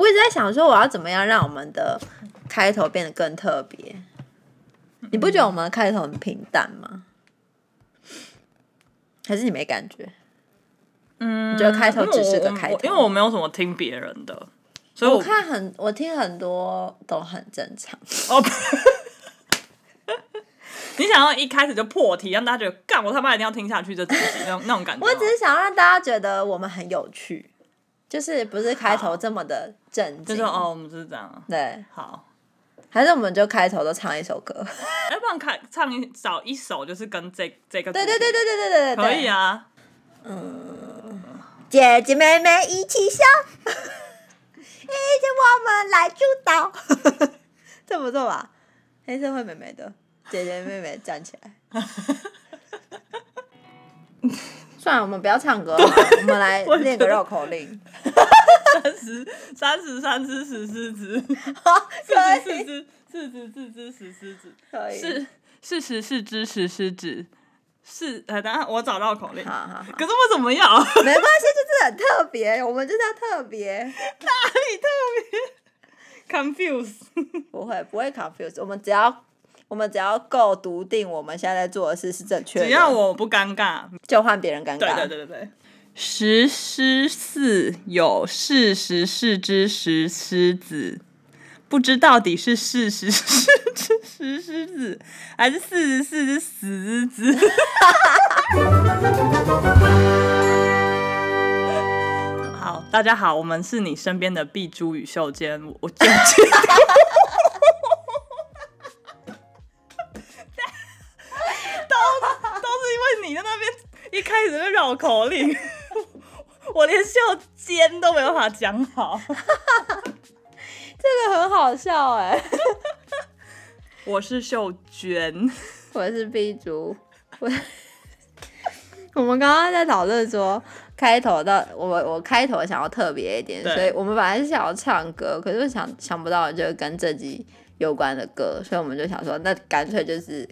我一直在想说，我要怎么样让我们的开头变得更特别？你不觉得我们的开头很平淡吗？还是你没感觉？嗯，你觉得开头只是个开头？因为我没有什么听别人的，所以我，我看很，我听很多都很正常。哦。你想要一开始就破题，让大家觉得干我他妈一定要听下去这东西，那种那种感觉。我只是想让大家觉得我们很有趣，就是不是开头这么的正经。就是哦，我们就是这样。对，好，还是我们就开头都唱一首歌？要不然开唱一找一首，就是跟这这个。对对对对对对对对可以啊。嗯，姐姐妹妹一起笑，一起我们来主导，这不错吧？黑社会妹妹的。姐姐妹妹站起来，算了，我们不要唱歌了，我们来 练个绕口令。三十三十三只石狮子，四十四只 四十四只石狮子，可以。是四十四只石狮子，是呃，等下我找绕口令。好好好。可是我怎么要？没关系，就是很特别，我们就是要特别。哪里特别？Confuse？不会，不会 confuse，我们只要。我们只要够笃定，我们现在在做的事是正确的。只要我不尴尬，就换别人尴尬。对对对对对。石狮寺有四十四只石狮子，不知到底是四十四只石狮子，还是四十四只死狮子。好，大家好，我们是你身边的碧珠与秀娟，我娟娟你在那边一开始就绕口令，我连笑尖都没有办法讲好，这个很好笑哎。我是秀娟，我是 B 竹。我我们刚刚在讨论说开头到我我开头想要特别一点，所以我们本来是想要唱歌，可是想想不到就是跟这集有关的歌，所以我们就想说那干脆就是。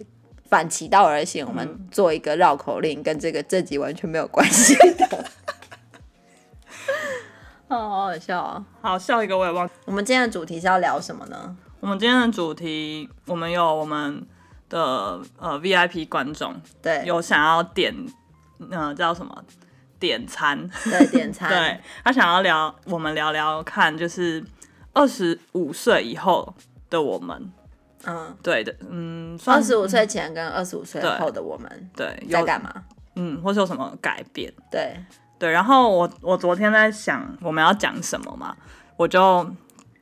反其道而行，我们做一个绕口令，跟这个这集完全没有关系的。哦，好好笑啊！好笑一个我也忘。我们今天的主题是要聊什么呢？我们今天的主题，我们有我们的呃 VIP 观众，对，有想要点，呃叫什么点餐？对，点餐。对，他想要聊，我们聊聊看，就是二十五岁以后的我们。嗯，对的，嗯，二十五岁前跟二十五岁后的我们，对，在干嘛？嗯，或是有什么改变？对，对。然后我我昨天在想我们要讲什么嘛，我就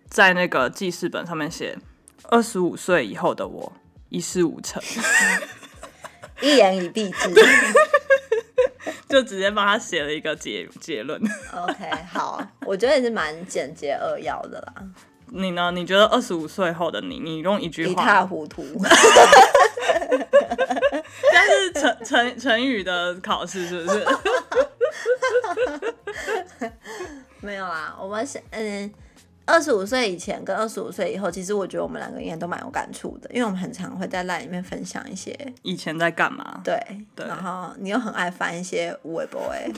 在那个记事本上面写二十五岁以后的我一事无成，一言以蔽之，就直接帮他写了一个结结论。OK，好，我觉得也是蛮简洁扼要的啦。你呢？你觉得二十五岁后的你，你用一句话？一塌糊涂。但是成成成语的考试是不是？没有啦，我们是嗯，二十五岁以前跟二十五岁以后，其实我觉得我们两个应该都蛮有感触的，因为我们很常会在 LINE 里面分享一些以前在干嘛。对对。然后你又很爱翻一些微博哎。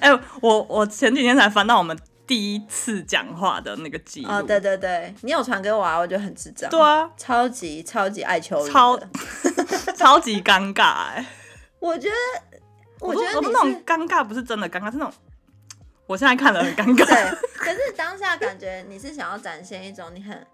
哎、欸，我我前几天才翻到我们。第一次讲话的那个记录，哦，对对对，你有传给我啊，我觉得很智障，对啊，超级超级爱秋雨，超 超级尴尬哎、欸，我觉得，我觉得那种尴尬不是真的尴尬，是那种我现在看了很尴尬，对，可是当下感觉你是想要展现一种你很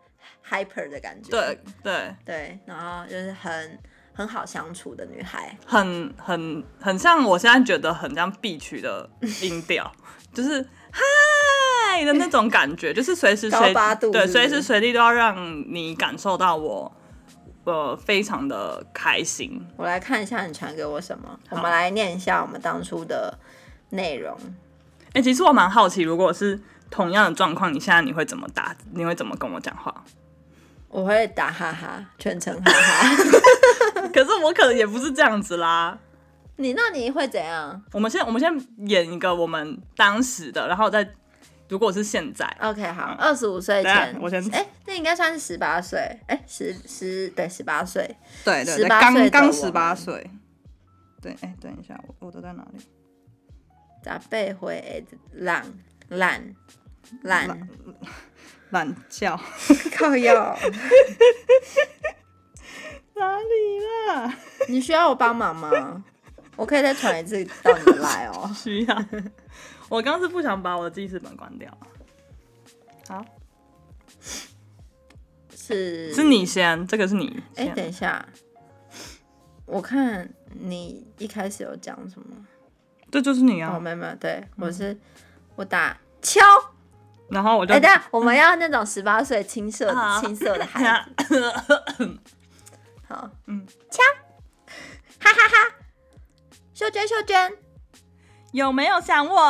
hyper 的感觉，对对。对，然后就是很很好相处的女孩，很很很像我现在觉得很像 B 区的音调，就是哈。的那种感觉，就是随时随对随时随地都要让你感受到我，呃，非常的开心。我来看一下你传给我什么，我们来念一下我们当初的内容。哎、欸，其实我蛮好奇，如果是同样的状况，你现在你会怎么打？你会怎么跟我讲话？我会打哈哈，全程哈哈。可是我可能也不是这样子啦。你那你会怎样？我们先我们先演一个我们当时的，然后再。如果是现在，OK，好，二十五岁前，我先，哎、欸，那应该算是十八岁，哎、欸，十十对十八岁，对对对，刚刚十八岁，对，哎、欸，等一下，我我都在哪里？咋背会懒懒懒懒觉，靠药。哪里啦？你需要我帮忙吗？我可以再传一次到你来哦。需要。我刚是不想把我的记事本关掉。好，是是你先，这个是你。哎、欸，等一下，我看你一开始有讲什么？这就是你啊。哦，没有没有，对，我是、嗯、我打敲，然后我就。哎、欸，等下我们要那种十八岁青涩青涩的孩子。好，嗯，敲，哈哈哈，哈，秀娟秀娟，有没有想我？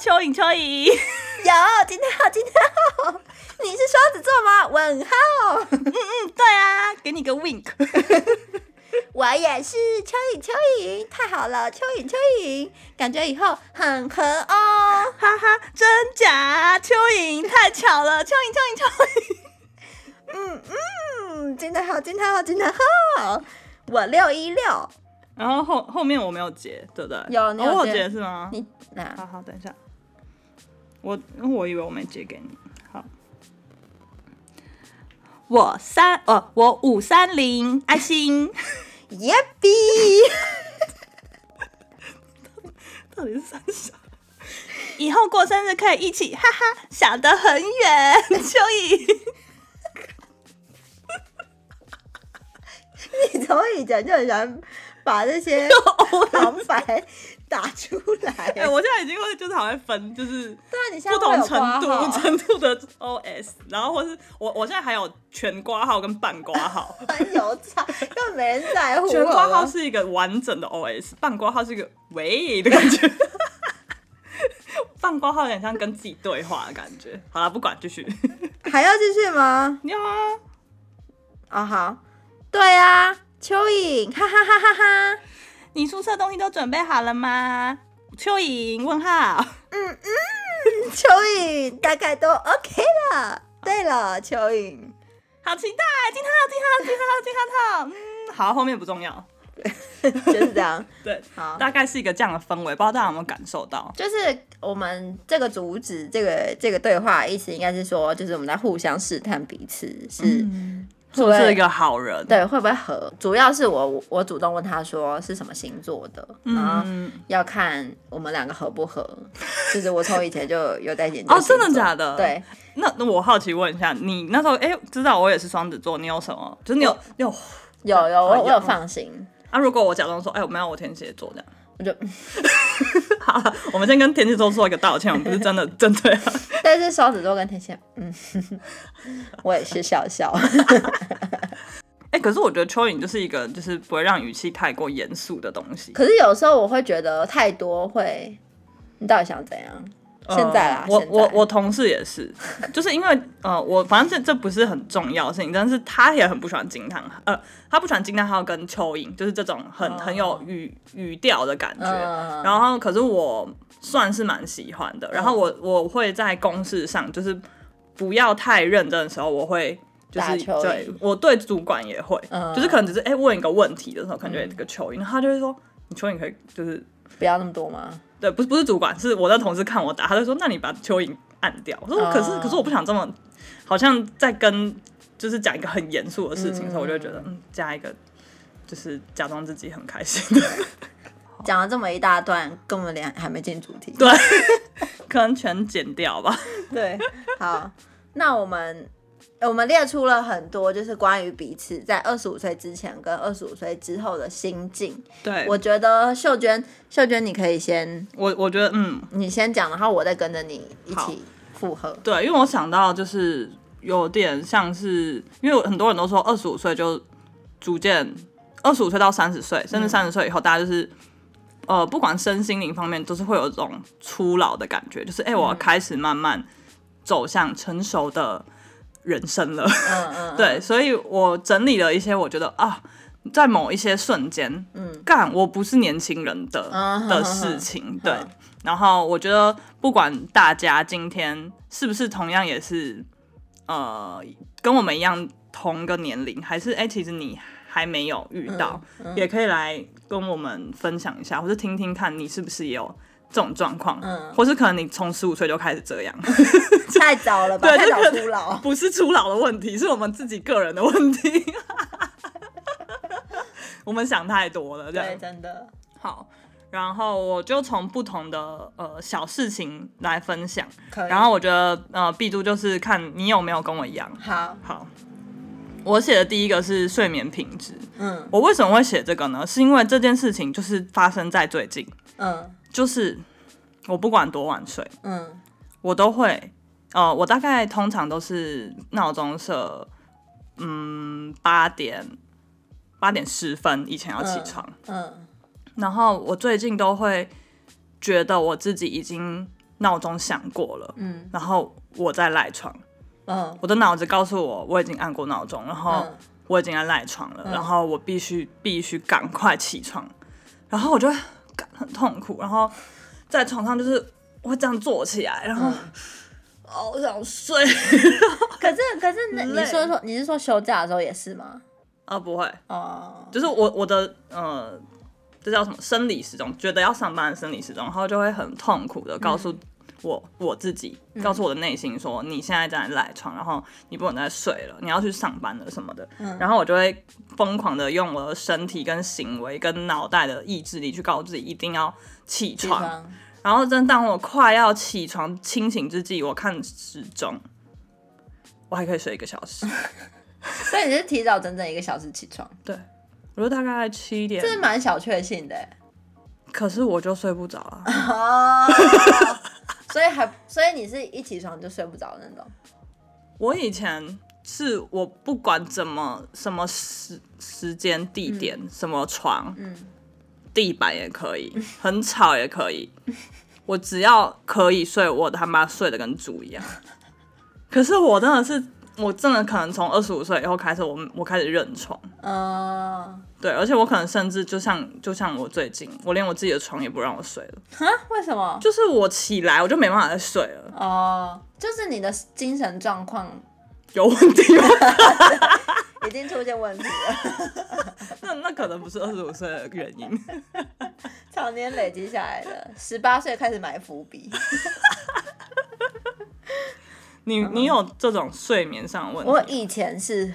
蚯蚓蚯蚓，有，今天好，今天好，你是双子座吗？问号，嗯嗯，对啊，给你个 wink，我也是蚯蚓蚯蚓，太好了，蚯蚓蚯蚓，感觉以后很合哦，哈哈，真假？蚯蚓太巧了，蚯蚓蚯蚓蚯蚓，嗯嗯。嗯，今天好，今天好，今天好，我六一六，然后后后面我没有截，对不对？有，你有我有截是吗？你那好好，等一下，我我以为我没截给你，好，我三哦，我五三零爱心，耶比，到底是三小？以后过生日可以一起，哈哈，想得很远，蚯蚓。你从以前就很喜欢把这些旁白打出来。哎、欸，我现在已经会就是好像分，就是对啊，你不同程度程度的 OS，然后或是我我现在还有全挂号跟半挂号，很有差，根本没人在乎。全挂号是一个完整的 OS，半挂号是一个喂的感觉，半挂号有点像跟自己对话的感觉。好了，不管，继续。还要继续吗？要啊。啊、哦、好。对啊，蚯蚓，哈哈哈哈哈！你宿舍东西都准备好了吗？蚯蚓？问号。嗯嗯，蚯蚓大概都 OK 了。对了，蚯蚓，好期待，金浩金浩金浩金浩浩。嗯，好，后面不重要，就是这样。对，好，大概是一个这样的氛围，不知道大家有没有感受到？就是我们这个主旨，这个这个对话意思应该是说，就是我们在互相试探彼此是。嗯是不是一个好人？对，会不会合？主要是我我主动问他说是什么星座的，嗯、然后要看我们两个合不合。就是我从以前就有在研究。哦，真的假的？对。那那我好奇问一下，你那时候哎、欸，知道我也是双子座，你有什么？就是你有有有有我我有放心。啊，如果我假装说哎、欸，我没有我天蝎座这样。我就 好，我们先跟天蝎座说一个道歉，我们不是真的 针对。但是双子座跟天蝎，嗯，我也是笑笑。哎、欸，可是我觉得蚯蚓就是一个，就是不会让语气太过严肃的东西。可是有时候我会觉得太多会，你到底想怎样？现在啦，我我我同事也是，就是因为呃，我反正这这不是很重要的事情，但是他也很不喜欢惊叹号，呃，他不喜欢惊叹号跟蚯蚓，就是这种很很有语语调的感觉。然后，可是我算是蛮喜欢的。然后我我会在公事上，就是不要太认真的时候，我会就是对我对主管也会，就是可能只是哎问一个问题的时候，可能就有这个蚯蚓，他就会说，你蚯蚓可以就是不要那么多吗？对，不是不是主管，是我的同事看我打，他就说：“那你把蚯蚓按掉。”我说：“ uh, 可是可是我不想这么，好像在跟就是讲一个很严肃的事情，嗯、所以我就觉得嗯，加一个就是假装自己很开心的，讲了这么一大段，根本连还没进主题，对，可能全剪掉吧。对，好，那我们。我们列出了很多，就是关于彼此在二十五岁之前跟二十五岁之后的心境。对，我觉得秀娟，秀娟你可以先，我我觉得，嗯，你先讲，然后我再跟着你一起附和。对，因为我想到就是有点像是，因为很多人都说二十五岁就逐渐，二十五岁到三十岁，甚至三十岁以后，大家就是，嗯、呃，不管身心灵方面，都是会有一种初老的感觉，就是哎、欸，我要开始慢慢走向成熟的。人生了，嗯嗯，对，所以我整理了一些，我觉得啊，在某一些瞬间，嗯，干我不是年轻人的、嗯、的事情，嗯、对。嗯、然后我觉得，不管大家今天是不是同样也是，呃，跟我们一样同个年龄，还是哎、欸，其实你还没有遇到，嗯嗯、也可以来跟我们分享一下，或者听听看你是不是也有这种状况，嗯，或是可能你从十五岁就开始这样，太早了吧？对，太早初老，不是初老的问题，是我们自己个人的问题。我们想太多了，对，真的。好，然后我就从不同的呃小事情来分享。然后我觉得呃，B 都就是看你有没有跟我一样。好，好。我写的第一个是睡眠品质。嗯，我为什么会写这个呢？是因为这件事情就是发生在最近。嗯。就是我不管多晚睡，嗯，我都会，呃，我大概通常都是闹钟设，嗯，八点八点十分以前要起床，嗯，然后我最近都会觉得我自己已经闹钟响过了，嗯，然后我再赖床，嗯，我的脑子告诉我我已经按过闹钟，然后我已经在赖床了，然后我必须必须赶快起床，然后我就。很 痛苦，然后在床上就是我会这样坐起来，然后好、嗯、想睡。可是可是那你说说你是说休假的时候也是吗？啊不会哦，就是我我的呃这叫什么生理时钟，觉得要上班的生理时钟，然后就会很痛苦的告诉。嗯我我自己告诉我的内心说，你现在在赖床，然后你不能再睡了，你要去上班了什么的。嗯、然后我就会疯狂的用我的身体跟行为跟脑袋的意志力去告诉自己一定要起床。起床。然后真当我快要起床清醒之际，我看时钟，我还可以睡一个小时。所以你是提早整整一个小时起床？对，我就大概七点。这是蛮小确幸的。可是我就睡不着了。所以还，所以你是一起床就睡不着的那种。我以前是我不管怎么什么时时间地点、嗯、什么床，嗯、地板也可以，很吵也可以，我只要可以睡，我他妈睡得跟猪一样。可是我真的是。我真的可能从二十五岁以后开始我，我我开始认床。嗯，uh, 对，而且我可能甚至就像就像我最近，我连我自己的床也不让我睡了。哈？为什么？就是我起来我就没办法再睡了。哦，uh, 就是你的精神状况有问题吗？已经出现问题了。那那可能不是二十五岁的原因，常年累积下来的。十八岁开始埋伏笔。你你有这种睡眠上的问题？我以前是，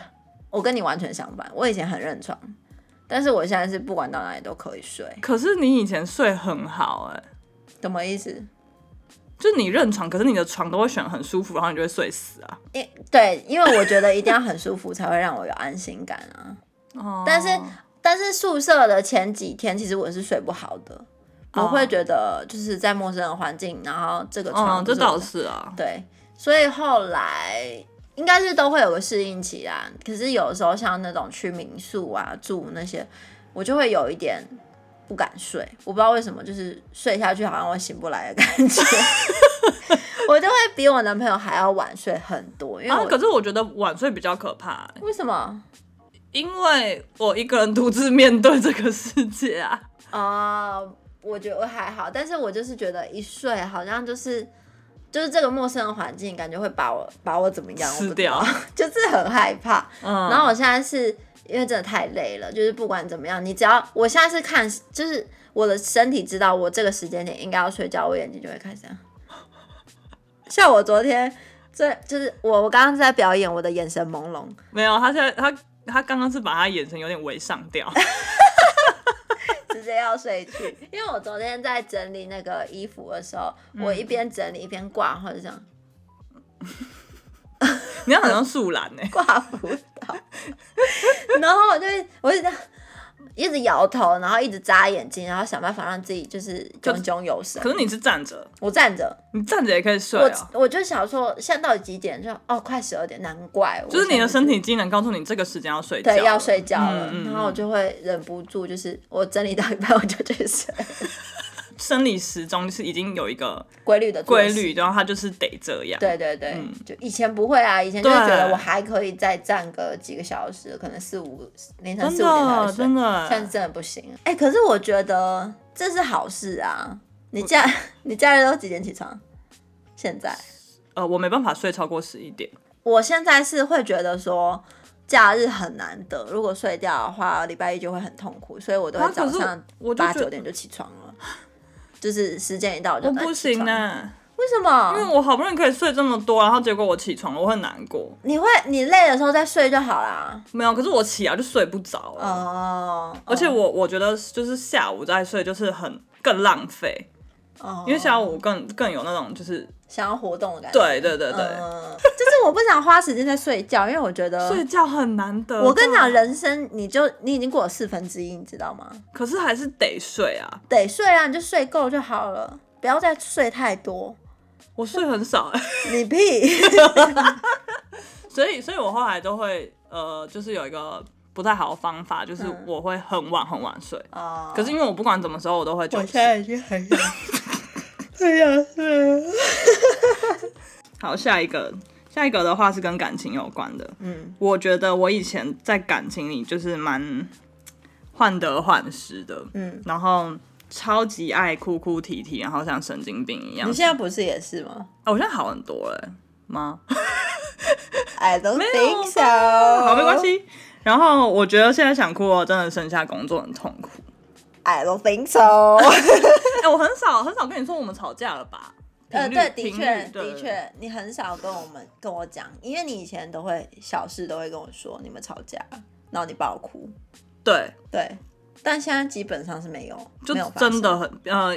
我跟你完全相反。我以前很认床，但是我现在是不管到哪里都可以睡。可是你以前睡很好哎、欸，什么意思？就你认床，可是你的床都会选很舒服，然后你就会睡死啊。因对，因为我觉得一定要很舒服才会让我有安心感啊。哦。但是但是宿舍的前几天，其实我是睡不好的。哦、我会觉得就是在陌生的环境，然后这个床、哦，这倒是啊，对。所以后来应该是都会有个适应期啦。可是有时候像那种去民宿啊住那些，我就会有一点不敢睡。我不知道为什么，就是睡下去好像我醒不来的感觉。我就会比我男朋友还要晚睡很多。因为、啊、可是我觉得晚睡比较可怕、欸。为什么？因为我一个人独自面对这个世界啊。啊，uh, 我觉得还好，但是我就是觉得一睡好像就是。就是这个陌生的环境，感觉会把我把我怎么样？吃掉，就是很害怕。嗯，然后我现在是因为真的太累了，就是不管怎么样，你只要我现在是看，就是我的身体知道我这个时间点应该要睡觉，我眼睛就会开始这样。像我昨天，这就是我我刚刚在表演，我的眼神朦胧。没有，他现在他他刚刚是把他眼神有点微上吊。直接要睡去，因为我昨天在整理那个衣服的时候，嗯、我一边整理一边挂，或者这样。你要好像树懒呢，挂不到。然后我就我就这样。一直摇头，然后一直眨眼睛，然后想办法让自己就是炯炯有神。可是你是站着，我站着，你站着也可以睡啊。我我就想说，现在到底几点？就哦，快十二点，难怪。就是你的身体机能告诉你这个时间要睡觉，对，要睡觉了。嗯嗯，然后我就会忍不住，就是我整理到一半我就去睡。生理时钟是已经有一个规律的规律，然后它就是得这样。对对对，嗯、就以前不会啊，以前就觉得我还可以再站个几个小时，可能四五凌晨四五点才睡，真的，现在真的不行。哎、欸，可是我觉得这是好事啊！你假 你假日都几点起床？现在？呃，我没办法睡超过十一点。我现在是会觉得说假日很难得，如果睡掉的话，礼拜一就会很痛苦，所以我都会早上八九点就起床了。就是时间一到就我不行呢。为什么？因为我好不容易可以睡这么多，然后结果我起床了，我会难过。你会，你累的时候再睡就好啦。没有，可是我起来就睡不着了。哦。而且我我觉得就是下午再睡就是很更浪费。哦。因为下午更更有那种就是想要活动的感觉。对对对对。嗯。就是我不想花时间在睡觉，因为我觉得睡觉很难得。我跟你讲，人生你就你已经过了四分之一，你知道吗？可是还是得睡啊。得睡啊，你就睡够就好了，不要再睡太多。我睡很少哎，你屁！所以，所以我后来都会呃，就是有一个不太好的方法，就是我会很晚很晚睡。哦。可是因为我不管怎么时候，我都会就。我现在已经很想，很想睡。好，下一个，下一个的话是跟感情有关的。嗯。我觉得我以前在感情里就是蛮患得患失的。嗯。然后。超级爱哭哭啼啼，然后像神经病一样。你现在不是也是吗？哦，我现在好很多了吗？I don't think so。好，没关系。然后我觉得现在想哭，我真的剩下工作很痛苦。I don't think so。哎，我很少很少跟你说我们吵架了吧？呃，对，的确的确，你很少跟我们跟我讲，因为你以前都会小事都会跟我说你们吵架，然后你爆哭。对对。但现在基本上是没有，就真的很呃，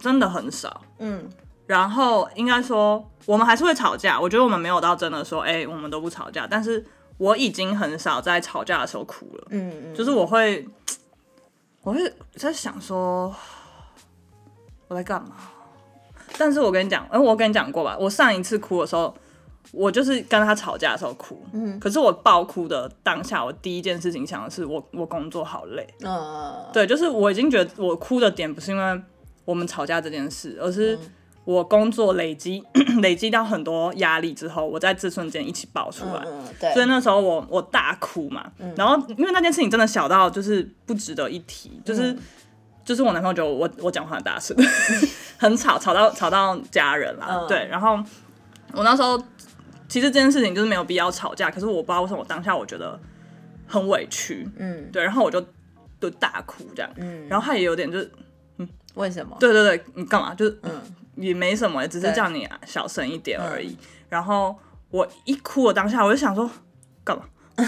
真的很少。嗯，然后应该说我们还是会吵架，我觉得我们没有到真的说，哎、欸，我们都不吵架。但是我已经很少在吵架的时候哭了。嗯嗯，就是我会，我会在想说我在干嘛？但是我跟你讲，哎、欸，我跟你讲过吧，我上一次哭的时候。我就是跟他吵架的时候哭，嗯，可是我爆哭的当下，我第一件事情想的是我我工作好累，嗯，对，就是我已经觉得我哭的点不是因为我们吵架这件事，而是我工作累积 累积到很多压力之后，我在这瞬间一起爆出来，嗯，对，所以那时候我我大哭嘛，嗯，然后因为那件事情真的小到就是不值得一提，就是就是我男朋友觉得我我讲话很大声，很吵，吵到吵到家人啦，对，然后我那时候。其实这件事情就是没有必要吵架，可是我不知道为什么我当下我觉得很委屈，嗯，对，然后我就就大哭这样，嗯，然后他也有点就是，嗯，为什么？对对对，你干嘛？就是嗯，也没什么，只是叫你小声一点而已。然后我一哭我当下，我就想说干嘛？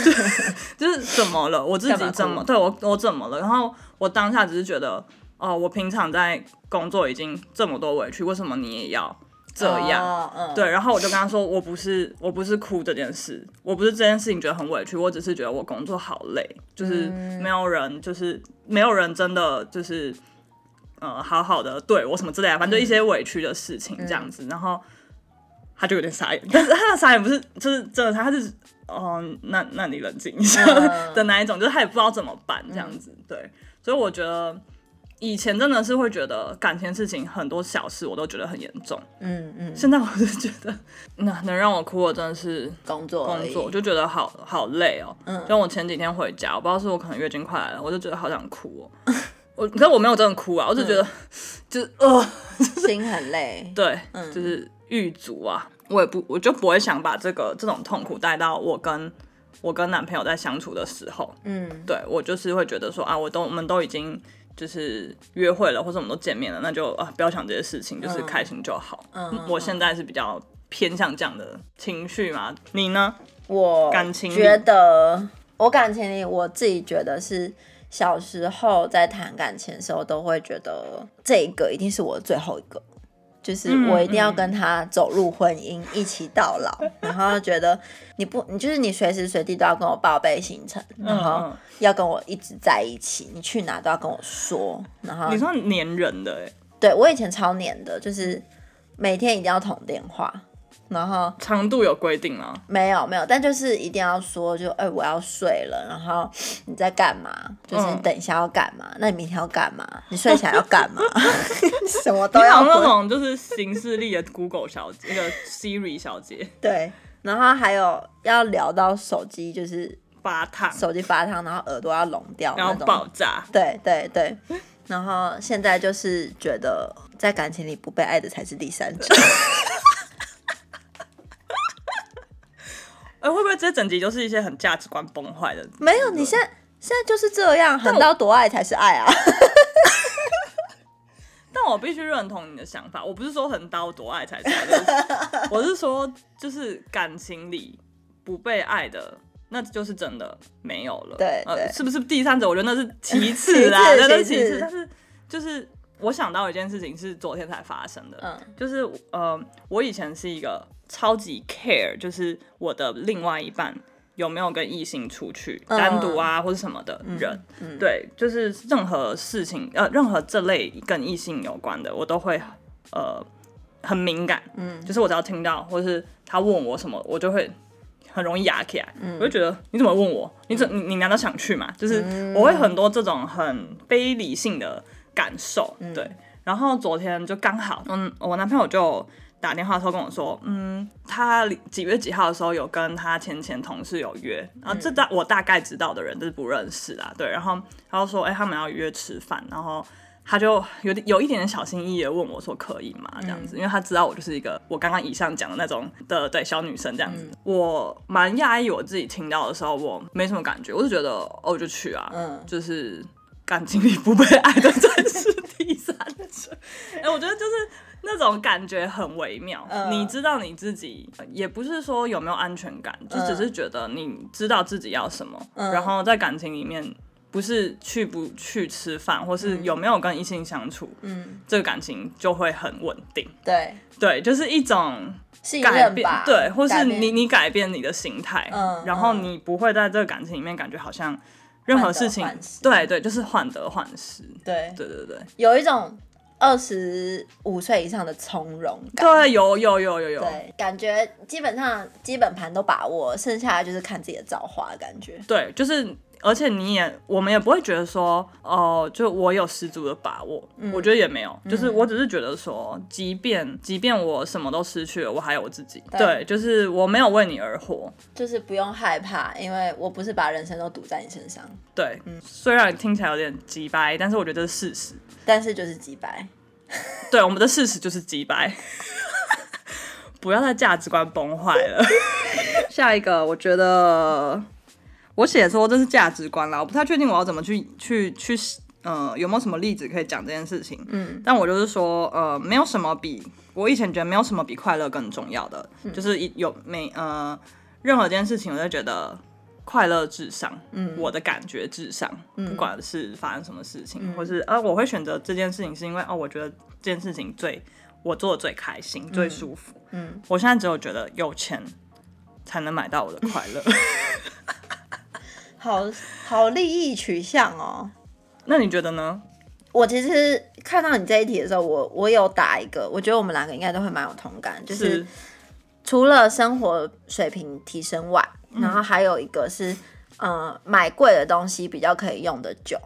就是怎么了？我自己怎么？对我我怎么了？然后我当下只是觉得，哦，我平常在工作已经这么多委屈，为什么你也要？这样，oh, uh. 对，然后我就跟他说，我不是，我不是哭这件事，我不是这件事情觉得很委屈，我只是觉得我工作好累，就是没有人，就是没有人真的就是，呃，好好的对我什么之类的，反正就一些委屈的事情这样子，嗯、然后他就有点傻眼，但是他的傻眼不是，就是真的，他是，哦、呃，那那你冷静一下 的那一种，就是他也不知道怎么办这样子，对，所以我觉得。以前真的是会觉得感情事情很多小事我都觉得很严重，嗯嗯。现在我就觉得，那能让我哭的真的是工作工作，就觉得好好累哦。嗯。就我前几天回家，我不知道是我可能月经快来了，我就觉得好想哭哦。我可是我没有真的哭啊，我就觉得 就是呃，心很累。对，就是狱卒啊。我也不，我就不会想把这个这种痛苦带到我跟我跟男朋友在相处的时候。嗯。对，我就是会觉得说啊，我都我们都已经。就是约会了，或者我们都见面了，那就啊，不要想这些事情，就是开心就好。嗯，我现在是比较偏向这样的情绪嘛。你呢？我感情觉得，我感情里我自己觉得是小时候在谈感情的时候，都会觉得这一个一定是我最后一个。就是我一定要跟他走入婚姻，一起到老，然后觉得你不，你就是你随时随地都要跟我报备行程，然后要跟我一直在一起，你去哪都要跟我说，然后你说黏人的哎，对，我以前超黏的，就是每天一定要通电话。然后长度有规定吗？没有没有，但就是一定要说，就哎、欸，我要睡了，然后你在干嘛？就是你等一下要干嘛？嗯、那你明天要干嘛？你睡起来要干嘛？什么都要。那种就是形式力的 Google 小姐，那个 Siri 小姐。对，然后还有要聊到手机就是发烫，手机发烫，然后耳朵要聋掉，然后爆炸。对对对，然后现在就是觉得在感情里不被爱的才是第三者。哎，会不会这整集就是一些很价值观崩坏的？没有，你现在现在就是这样，狠到夺爱才是爱啊！但我我必须认同你的想法。我不是说横刀夺爱才是，爱，我是说就是感情里不被爱的，那就是真的没有了。对，对呃，是不是第三者？我觉得那是其 次啦，那是其次。但是就是我想到一件事情是昨天才发生的，嗯，就是呃，我以前是一个超级 care，就是我的另外一半。有没有跟异性出去单独啊，或者什么的人？嗯嗯、对，就是任何事情，呃，任何这类跟异性有关的，我都会呃很敏感。嗯，就是我只要听到，或者是他问我什么，我就会很容易哑起来。嗯，我就觉得你怎么问我？你怎你你难道想去吗？就是我会很多这种很非理性的感受。嗯、对，然后昨天就刚好，嗯，我男朋友就。打电话的时候跟我说，嗯，他几月几号的时候有跟他前前同事有约，然后这大我大概知道的人就是不认识啦，对，然后他就说，哎、欸，他们要约吃饭，然后他就有点有一点点小心翼翼的问我说，可以吗？这样子，因为他知道我就是一个我刚刚以上讲的那种的对小女生这样子，嗯、我蛮讶异我自己听到的时候，我没什么感觉，我就觉得哦，就去啊，嗯，就是感情里不被爱的真是第三者，哎、欸，我觉得就是。那种感觉很微妙，呃、你知道你自己，也不是说有没有安全感，呃、就只是觉得你知道自己要什么，呃、然后在感情里面，不是去不去吃饭，或是有没有跟异性相处，嗯，这个感情就会很稳定。对。对，就是一种改变，对，或是你你改变你的心态，呃、然后你不会在这个感情里面感觉好像任何事情，对对，就是患得患失。对。对对对，有一种。二十五岁以上的从容感，对，有有有有有，对，感觉基本上基本盘都把握，剩下的就是看自己的造化的感觉。对，就是，而且你也，我们也不会觉得说，哦、呃，就我有十足的把握，嗯、我觉得也没有，就是我只是觉得说，即便即便我什么都失去了，我还有我自己。对，对，就是我没有为你而活，就是不用害怕，因为我不是把人生都赌在你身上。对，嗯，虽然听起来有点机掰，但是我觉得这是事实。但是就是机掰，对，我们的事实就是机掰，不要再价值观崩坏了。下一个，我觉得我写说这是价值观啦，我不太确定我要怎么去去去，呃，有没有什么例子可以讲这件事情？嗯，但我就是说，呃，没有什么比我以前觉得没有什么比快乐更重要的，嗯、就是有没呃任何一件事情，我就觉得。快乐至上，嗯，我的感觉至上，嗯、不管是发生什么事情，嗯、或是呃，我会选择这件事情，是因为哦，我觉得这件事情最我做的最开心，嗯、最舒服，嗯，我现在只有觉得有钱才能买到我的快乐，好好利益取向哦。那你觉得呢？我其实看到你这一题的时候，我我有打一个，我觉得我们两个应该都会蛮有同感，就是，除了生活水平提升外。然后还有一个是，呃，买贵的东西比较可以用的久，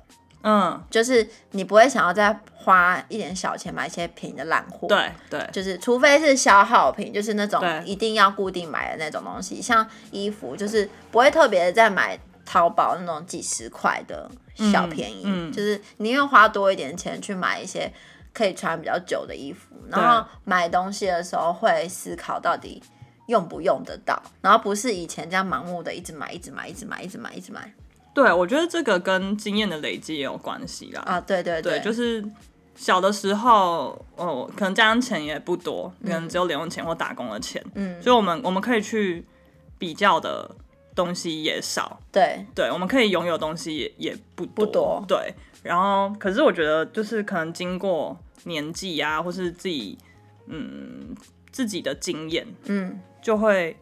嗯，就是你不会想要再花一点小钱买一些便宜的烂货，对对，就是除非是消耗品，就是那种一定要固定买的那种东西，像衣服，就是不会特别的再买淘宝那种几十块的小便宜，嗯嗯、就是宁愿花多一点钱去买一些可以穿比较久的衣服，然后买东西的时候会思考到底。用不用得到，然后不是以前这样盲目的一直买，一直买，一直买，一直买，一直买。对，我觉得这个跟经验的累积也有关系啦。啊，对对对，对，就是小的时候，哦，可能家里钱也不多，可能只有零用钱或打工的钱，嗯，所以我们我们可以去比较的东西也少。对对，我们可以拥有东西也也不多。不多。对，然后可是我觉得就是可能经过年纪啊，或是自己嗯自己的经验，嗯。就会，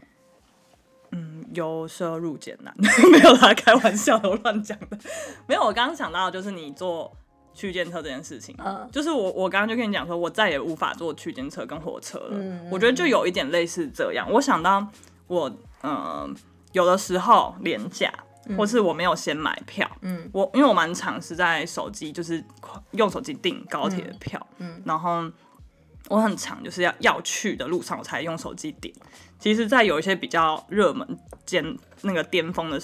嗯，由奢入俭难，没有啦，开玩笑的，我乱讲的。没有，我刚刚想到就是你做区间车这件事情，嗯，就是我我刚刚就跟你讲说，我再也无法坐区间车跟火车了。嗯，我觉得就有一点类似这样。我想到我，嗯、呃，有的时候廉价，或是我没有先买票，嗯，我因为我蛮常是在手机，就是用手机订高铁的票，嗯，嗯然后。我很常就是要要去的路上，我才用手机点。其实，在有一些比较热门、尖那个巅峰的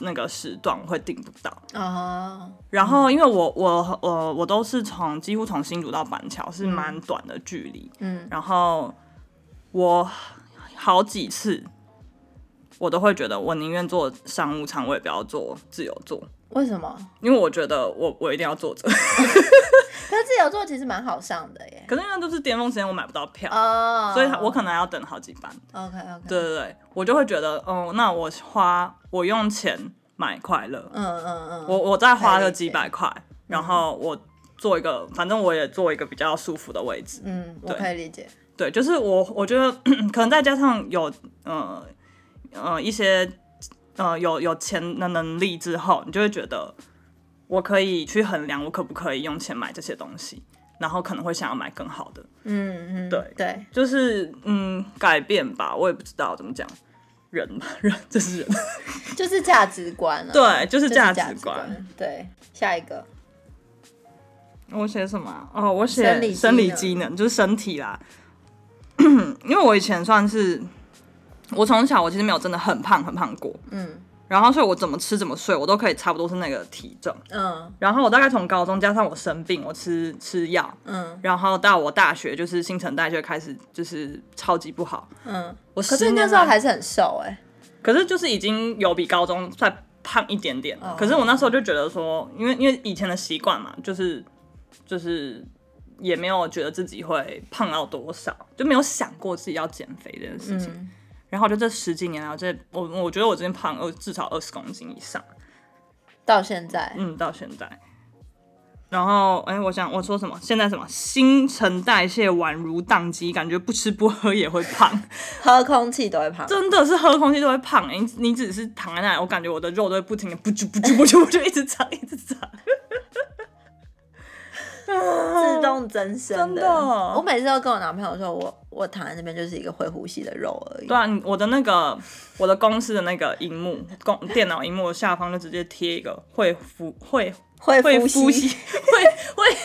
那个时段，我会订不到。哦。Uh, 然后，因为我我我我都是从几乎从新竹到板桥是蛮短的距离。嗯。然后我好几次我都会觉得我宁愿坐商务舱，我也不要坐自由座。为什么？因为我觉得我我一定要坐着。可是自由座其实蛮好上的耶。可是因为都是巅峰时间，我买不到票，oh. 所以我可能要等好几班。OK OK。对对对，我就会觉得，哦，那我花我用钱买快乐。嗯嗯嗯。我我再花个几百块，然后我坐一个，反正我也坐一个比较舒服的位置。嗯，我可以理解。对，就是我我觉得 可能再加上有呃呃一些。呃，有有钱的能力之后，你就会觉得我可以去衡量我可不可以用钱买这些东西，然后可能会想要买更好的。嗯嗯，对对，就是嗯改变吧，我也不知道怎么讲，人吧，人这是人，就是价值观啊。对，就是价值观。对，下一个，我写什么？哦，我写生理机能，就是身体啦。因为我以前算是。我从小我其实没有真的很胖很胖过，嗯，然后所以我怎么吃怎么睡我都可以差不多是那个体重，嗯，然后我大概从高中加上我生病我吃吃药，嗯，然后到我大学就是新陈代谢开始就是超级不好，嗯，我可是那时候还是很瘦哎、欸，可是就是已经有比高中再胖一点点，哦、可是我那时候就觉得说，因为因为以前的习惯嘛，就是就是也没有觉得自己会胖到多少，就没有想过自己要减肥这件事情。嗯然后就这十几年来，这我我觉得我这边胖了至少二十公斤以上，到现在，嗯，到现在。然后，哎，我想我说什么？现在什么？新陈代谢宛如宕机，感觉不吃不喝也会胖，喝空气都会胖，真的是喝空气都会胖。你你只是躺在那里，我感觉我的肉都会不停的不就不就不就不就一直长一直长。自动增生的，真的。我每次都跟我男朋友说，我我躺在那边就是一个会呼吸的肉而已。对啊，我的那个我的公司的那个荧幕，公电脑荧幕下方就直接贴一个会呼会会呼吸 会会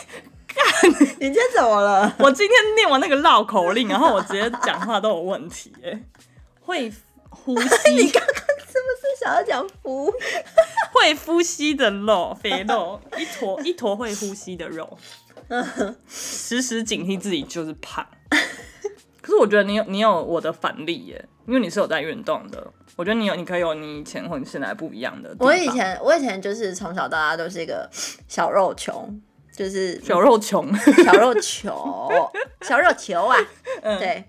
干。你今天怎么了？我今天念完那个绕口令，然后我直接讲话都有问题哎。会呼 吸？你刚刚是不是想要讲呼？会呼吸的肉，肥肉，一坨一坨会呼吸的肉，时时警惕自己就是胖。可是我觉得你有你有我的反例耶，因为你是有在运动的。我觉得你有，你可以有你以前或你现在不一样的。我以前我以前就是从小到大都是一个小肉球，就是小肉球，小肉球，小肉球啊，嗯、对。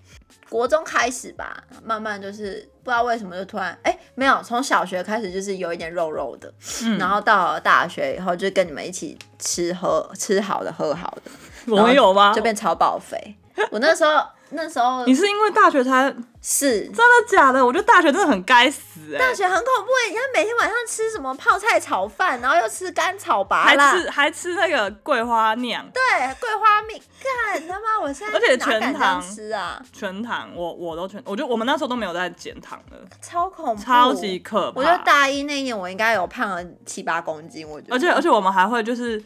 国中开始吧，慢慢就是不知道为什么就突然哎、欸，没有，从小学开始就是有一点肉肉的，嗯、然后到了大学以后就跟你们一起吃喝吃好的喝好的，我有吗？就变超爆肥，我那时候。那时候你是因为大学才是真的假的？我觉得大学真的很该死哎、欸！大学很恐怖哎、欸！你看每天晚上吃什么泡菜炒饭，然后又吃甘草拔还吃还吃那个桂花酿，对，桂花蜜，干他妈！我现在而且全糖吃啊，全糖，我我都全，我觉得我们那时候都没有在减糖的，超恐怖，超级可怕。我觉得大一那一年我应该有胖了七八公斤，我觉得。而且而且我们还会就是。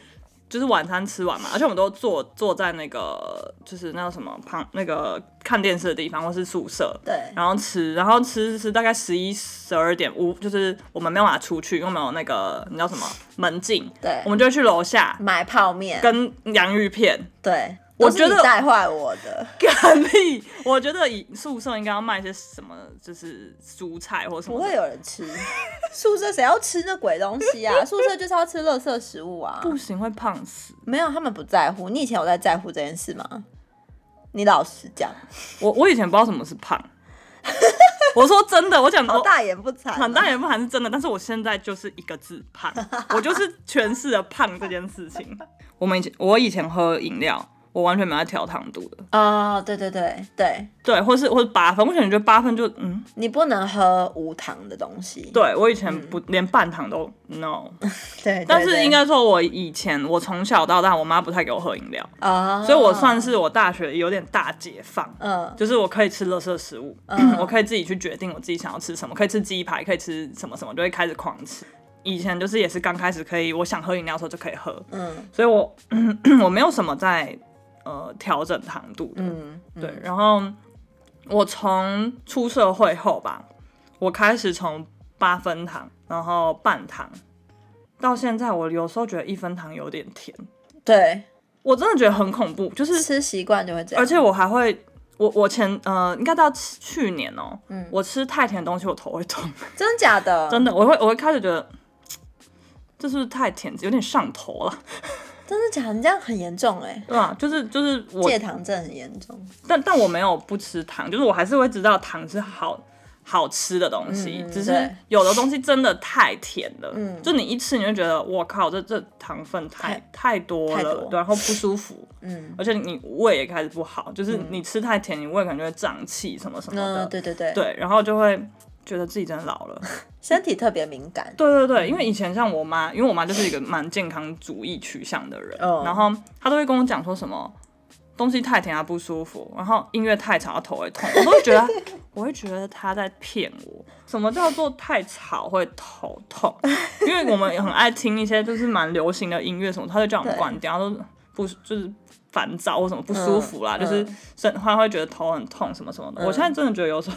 就是晚餐吃完嘛，而且我们都坐坐在那个就是那个什么旁那个看电视的地方，或是宿舍，对，然后吃，然后吃吃大概十一十二点五，就是我们没有办法出去，因为没有那个你知道什么门禁，对，我们就会去楼下买泡面跟洋芋片，对。我觉得带坏我的，干屁！我觉得以宿舍应该要卖些什么，就是蔬菜或什么。不会有人吃宿舍，谁要吃那鬼东西啊？宿舍就是要吃垃圾食物啊！不行，会胖死。没有，他们不在乎。你以前有在在乎这件事吗？你老实讲。我我以前不知道什么是胖。我说真的，我讲好大言不惭，很大言不惭是真的。但是我现在就是一个字胖，我就是诠释了胖这件事情。我们以前我以前喝饮料。我完全没在调糖度的哦，oh, 对对对对对，或是或是八分，我可能觉得八分就嗯，你不能喝无糖的东西。对，我以前不、嗯、连半糖都 no，对，对，对，但是应该说，我以前我从小到大，我妈不太给我喝饮料啊，oh. 所以我算是我大学有点大解放，嗯，oh. 就是我可以吃垃圾食物，oh. 我可以自己去决定我自己想要吃什么，可以吃鸡排，可以吃什么什么，就会开始狂吃。以前就是也是刚开始可以，我想喝饮料的时候就可以喝，嗯，所以我 我没有什么在。呃，调整糖度的，嗯，嗯对。然后我从出社会后吧，我开始从八分糖，然后半糖，到现在我有时候觉得一分糖有点甜。对，我真的觉得很恐怖，就是吃习惯就会这样。而且我还会，我我前呃，应该到去年哦、喔，嗯，我吃太甜的东西，我头会痛。真的假的？真的，我会我会开始觉得 这是不是太甜，有点上头了。真的假的？你这样很严重哎。对啊，就是就是我戒糖症很严重。但但我没有不吃糖，就是我还是会知道糖是好。好吃的东西，嗯、只是有的东西真的太甜了，嗯、就你一吃你就觉得我靠，这这糖分太太，太多了，多然后不舒服，嗯，而且你胃也开始不好，就是你吃太甜，你胃可能就会胀气什么什么的，嗯、对对对，对，然后就会觉得自己真的老了，身体特别敏感，对对对，因为以前像我妈，因为我妈就是一个蛮健康主义取向的人，嗯、然后她都会跟我讲说什么。东西太甜她不舒服，然后音乐太吵她头会痛，我都会觉得，我会觉得她在骗我。什么叫做太吵会头痛？因为我们也很爱听一些就是蛮流行的音乐什么，她就叫我们关掉，对都不就是烦躁或什么不舒服啦，嗯、就是生他会觉得头很痛什么什么的。嗯、我现在真的觉得有时候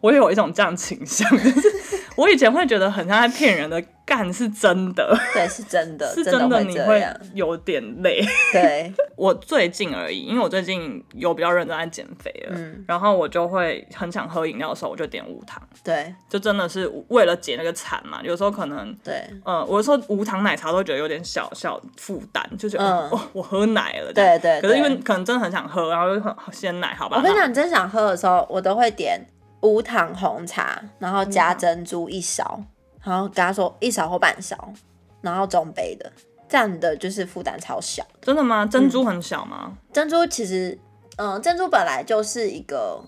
我也有一种这样倾向，就是我以前会觉得很像在骗人的。干是真的，对，是真的，是真的，你会有点累。对，我最近而已，因为我最近有比较认真在减肥了，嗯，然后我就会很想喝饮料的时候，我就点无糖。对，就真的是为了解那个馋嘛。有时候可能，对，嗯，我说无糖奶茶都觉得有点小小负担，就觉得哦，我喝奶了。对对。可是因为可能真的很想喝，然后就很鲜奶，好吧。我跟你讲，你真想喝的时候，我都会点无糖红茶，然后加珍珠一勺。然后跟他说一勺或半勺，然后中杯的，这样的就是负担超小。真的吗？珍珠很小吗？嗯、珍珠其实，嗯，珍珠本来就是一个，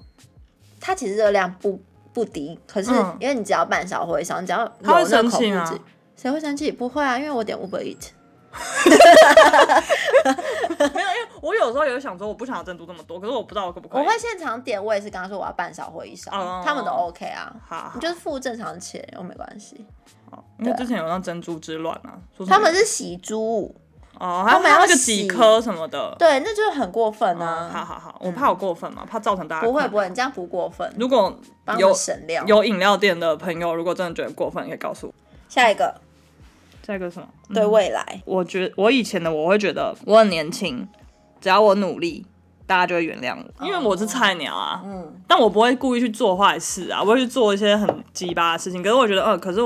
它其实热量不不低，可是因为你只要半勺或一勺，你只要有那口腹肌，谁会生气？不会啊，因为我点 Uber Eat。没有，因为我有时候也想说，我不想要珍珠这么多，可是我不知道我可不可以。我会现场点，我也是跟他说我要半勺或一勺，哦、他们都 OK 啊。好，好，你就是付正常钱，又没关系。哦，因为之前有那珍珠之乱啊，他们是洗珠哦，他们要那个几颗什么的，对，那就是很过分啊。哦、好好好，我怕我过分嘛，嗯、怕造成大家。不会不会，你这样不过分。如果有有饮料店的朋友，如果真的觉得过分，你可以告诉我。下一个。下一个什么？对未来，我觉我以前的我会觉得我很年轻，只要我努力，大家就会原谅我，因为我是菜鸟啊。嗯，但我不会故意去做坏事啊，我会去做一些很鸡巴的事情。可是我觉得，呃，可是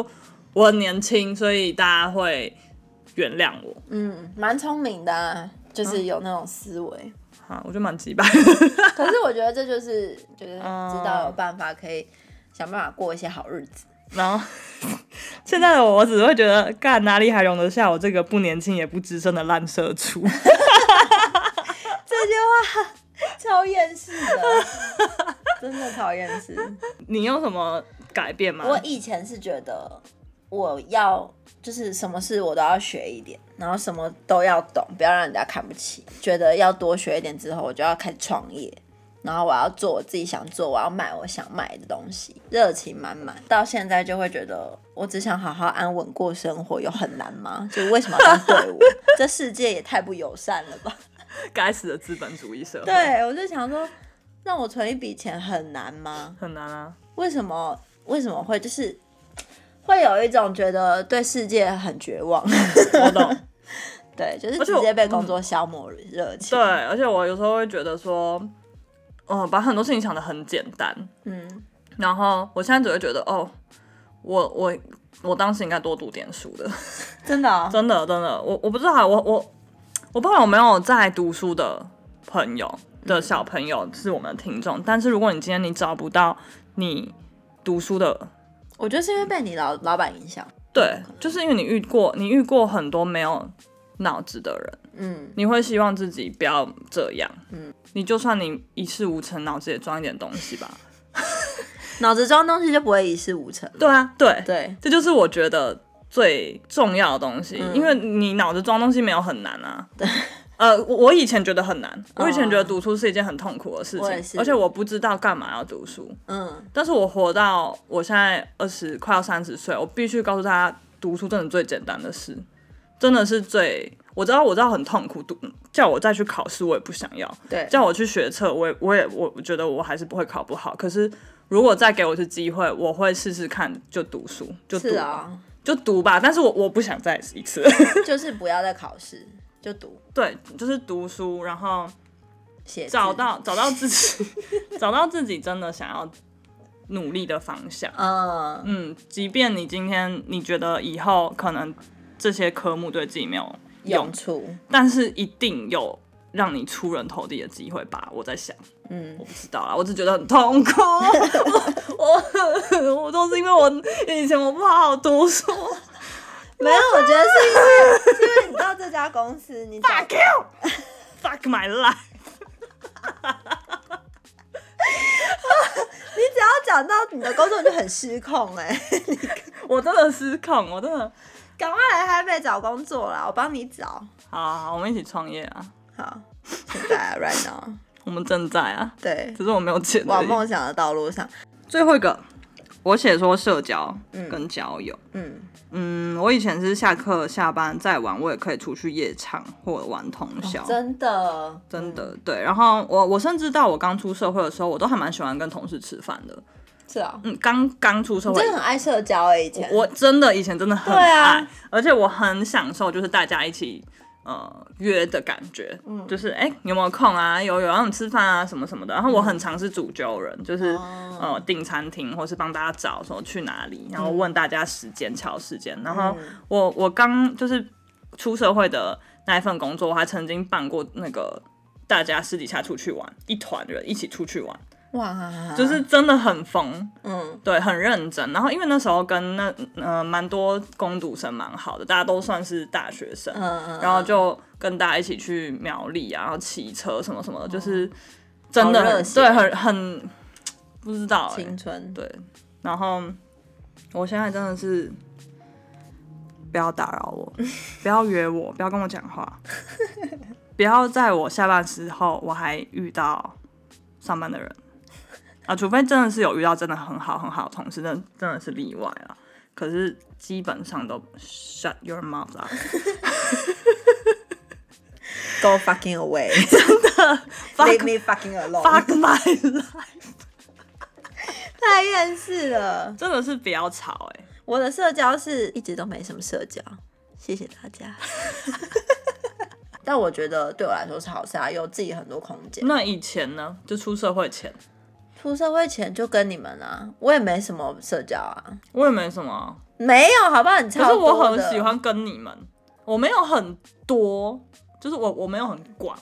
我很年轻，所以大家会原谅我。嗯，蛮聪明的啊，就是有那种思维。好，我觉得蛮鸡巴。可是我觉得这就是就是知道有办法可以想办法过一些好日子。然后 现在的我，我只会觉得，干哪里还容得下我这个不年轻也不资深的烂社畜？这句话超厌世的，真的超厌世。你有什么改变吗？我以前是觉得我要就是什么事我都要学一点，然后什么都要懂，不要让人家看不起。觉得要多学一点之后，我就要开始创业。然后我要做我自己想做，我要买我想买的东西，热情满满。到现在就会觉得，我只想好好安稳过生活，有很难吗？就为什么要对我？这世界也太不友善了吧！该死的资本主义社 会。对，我就想说，让我存一笔钱很难吗？很难啊！为什么？为什么会就是会有一种觉得对世界很绝望？我懂。对，就是直接被工作消磨热情。对，而且我有时候会觉得说。哦，把很多事情想得很简单，嗯，然后我现在只会觉得，哦，我我我当时应该多读点书的，真的、哦，真的真的，我我不知道，我我我不知道有没有在读书的朋友的小朋友是我们的听众，嗯、但是如果你今天你找不到你读书的，我觉得是因为被你老老板影响，对，就是因为你遇过你遇过很多没有脑子的人，嗯，你会希望自己不要这样，嗯。你就算你一事无成，脑子也装一点东西吧。脑子装东西就不会一事无成。对啊，对对，这就是我觉得最重要的东西，嗯、因为你脑子装东西没有很难啊。对，呃，我以前觉得很难，我以前觉得读书是一件很痛苦的事情，哦、而且我不知道干嘛要读书。嗯，但是我活到我现在二十快要三十岁，我必须告诉大家，读书真的最简单的事，真的是最。我知道，我知道很痛苦，读叫我再去考试，我也不想要。对，叫我去学测，我也，我也，我觉得我还是不会考不好。可是，如果再给我一次机会，我会试试看，就读书，就读，啊、就读吧。但是我我不想再一次，就是不要再考试，就读。对，就是读书，然后写找到找到自己，找到自己真的想要努力的方向。嗯嗯，即便你今天你觉得以后可能这些科目对自己没有用，用处，但是一定有让你出人头地的机会吧？我在想，嗯，我不知道啦，我只觉得很痛苦。我我，我都是因为我以前我不好好读书。没有，我觉得是因为是因为你到这家公司，你 fuck you，fuck my life。你只要讲到你的工作就很失控哎、欸，我真的失控，我真的，赶快来台北找工作啦，我帮你找。好，好，好，我们一起创业啊！好，现在啊，right now，我们正在啊，对，只是我没有钱。往梦想的道路上，最后一个。我写说社交跟交友，嗯嗯，我以前是下课下班再晚，我也可以出去夜场或者玩通宵，哦，真的真的对。然后我我甚至到我刚出社会的时候，我都还蛮喜欢跟同事吃饭的。是啊，嗯，刚刚出社会，真的很爱社交哎，以前我，我真的以前真的很爱，啊，而且我很享受，就是大家一起。呃，约的感觉，嗯，就是哎、欸，有没有空啊？有有让你吃饭啊，什么什么的。然后我很常是主揪人，嗯、就是呃订餐厅，或是帮大家找说去哪里，然后问大家时间、敲时间。然后我我刚就是出社会的那一份工作，我还曾经办过那个大家私底下出去玩，一团人一起出去玩。哇，就是真的很疯，嗯，对，很认真。然后因为那时候跟那呃蛮多攻读生蛮好的，大家都算是大学生，嗯嗯，然后就跟大家一起去苗栗啊，然后骑车什么什么的，就是真的很对，很很不知道、欸、青春。对。然后我现在真的是不要打扰我，不要约我，不要跟我讲话，不要在我下班时候我还遇到上班的人。啊，除非真的是有遇到真的很好很好的同事，那真，真的是例外啊。可是基本上都 shut your mouth up go fucking away，真的 leave me fucking alone，fuck my life，太厌世了，真的是比较吵哎。我的社交是一直都没什么社交，谢谢大家。但我觉得对我来说是好事啊，有自己很多空间。那以前呢？就出社会前。出社会前就跟你们啊，我也没什么社交啊，我也没什么，没有，好不好？你差。可是我很喜欢跟你们，我没有很多，就是我我没有很广，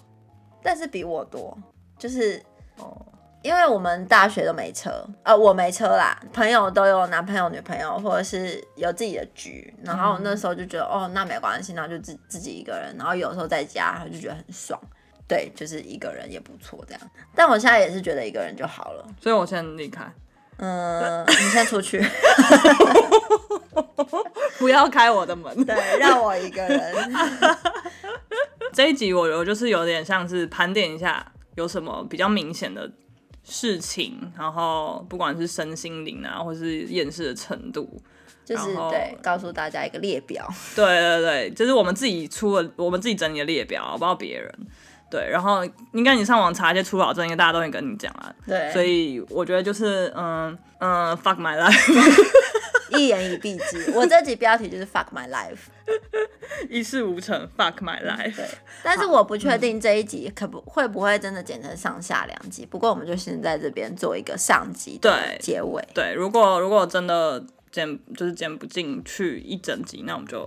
但是比我多，就是哦，因为我们大学都没车，呃，我没车啦，朋友都有男朋友、女朋友，或者是有自己的局，然后那时候就觉得、嗯、哦，那没关系，然后就自自己一个人，然后有时候在家就觉得很爽。对，就是一个人也不错这样，但我现在也是觉得一个人就好了，所以我先离开。嗯，你先出去，不要开我的门。对，让我一个人。这一集我我就是有点像是盘点一下有什么比较明显的事情，然后不管是身心灵啊，或是厌世的程度，就是对，告诉大家一个列表。对对对，就是我们自己出了，我们自己整理的列表，我不知道别人。对，然后应该你上网查一些初老症，应该大家都会跟你讲啊。对，所以我觉得就是嗯嗯，fuck my life，一言以蔽之。我这集标题就是 fuck my life，一事无成，fuck my life。对，但是我不确定这一集可不会不会真的剪成上下两集。不过我们就先在这边做一个上集对结尾。对，对，如果如果真的剪就是剪不进去一整集，那我们就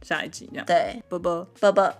下一集这样。对，啵啵啵啵。